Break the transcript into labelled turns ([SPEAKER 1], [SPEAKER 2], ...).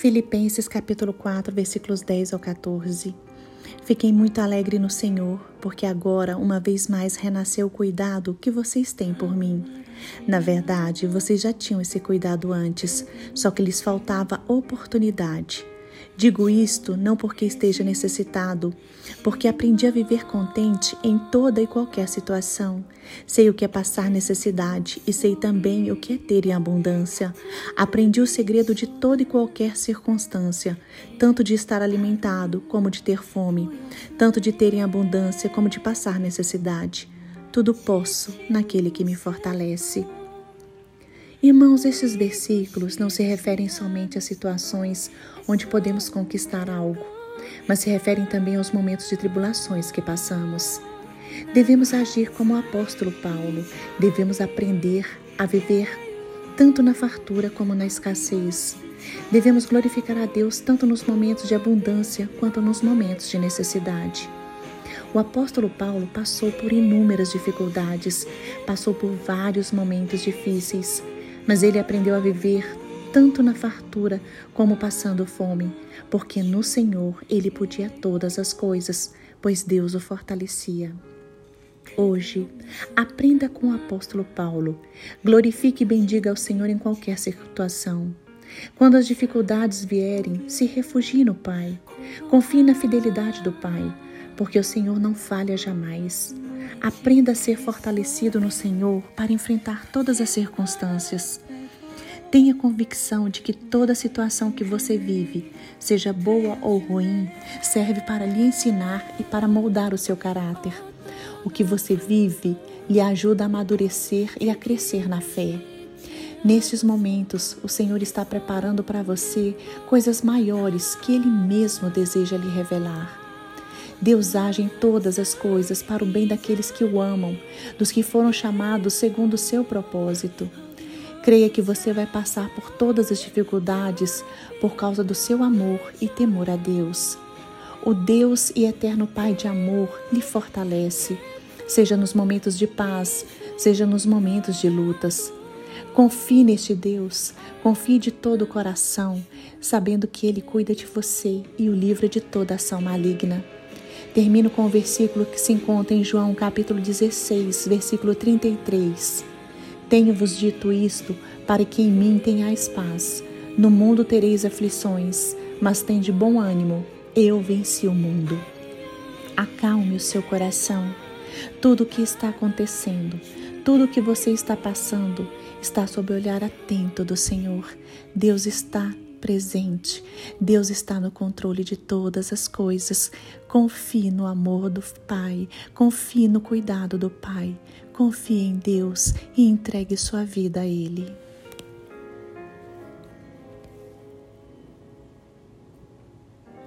[SPEAKER 1] Filipenses capítulo 4, versículos 10 ao 14. Fiquei muito alegre no Senhor, porque agora, uma vez mais, renasceu o cuidado que vocês têm por mim. Na verdade, vocês já tinham esse cuidado antes, só que lhes faltava oportunidade. Digo isto não porque esteja necessitado, porque aprendi a viver contente em toda e qualquer situação. Sei o que é passar necessidade e sei também o que é ter em abundância. Aprendi o segredo de toda e qualquer circunstância, tanto de estar alimentado como de ter fome, tanto de ter em abundância como de passar necessidade. Tudo posso naquele que me fortalece. Irmãos, esses versículos não se referem somente a situações onde podemos conquistar algo, mas se referem também aos momentos de tribulações que passamos. Devemos agir como o apóstolo Paulo, devemos aprender a viver tanto na fartura como na escassez. Devemos glorificar a Deus tanto nos momentos de abundância quanto nos momentos de necessidade. O apóstolo Paulo passou por inúmeras dificuldades, passou por vários momentos difíceis, mas ele aprendeu a viver tanto na fartura como passando fome, porque no Senhor ele podia todas as coisas, pois Deus o fortalecia. Hoje, aprenda com o apóstolo Paulo. Glorifique e bendiga ao Senhor em qualquer situação. Quando as dificuldades vierem, se refugie no Pai. Confie na fidelidade do Pai, porque o Senhor não falha jamais. Aprenda a ser fortalecido no Senhor para enfrentar todas as circunstâncias. Tenha convicção de que toda situação que você vive, seja boa ou ruim, serve para lhe ensinar e para moldar o seu caráter. O que você vive lhe ajuda a amadurecer e a crescer na fé. Nestes momentos, o Senhor está preparando para você coisas maiores que Ele mesmo deseja lhe revelar. Deus age em todas as coisas para o bem daqueles que o amam, dos que foram chamados segundo o seu propósito. Creia que você vai passar por todas as dificuldades por causa do seu amor e temor a Deus. O Deus e eterno Pai de amor lhe fortalece, seja nos momentos de paz, seja nos momentos de lutas. Confie neste Deus, confie de todo o coração, sabendo que Ele cuida de você e o livra de toda ação maligna. Termino com o versículo que se encontra em João capítulo 16, versículo 33. Tenho-vos dito isto para que em mim tenhais paz. No mundo tereis aflições, mas tende bom ânimo. Eu venci o mundo. Acalme o seu coração. Tudo o que está acontecendo, tudo o que você está passando, está sob o olhar atento do Senhor. Deus está presente. Deus está no controle de todas as coisas. Confie no amor do Pai, confie no cuidado do Pai. Confie em Deus e entregue sua vida a Ele.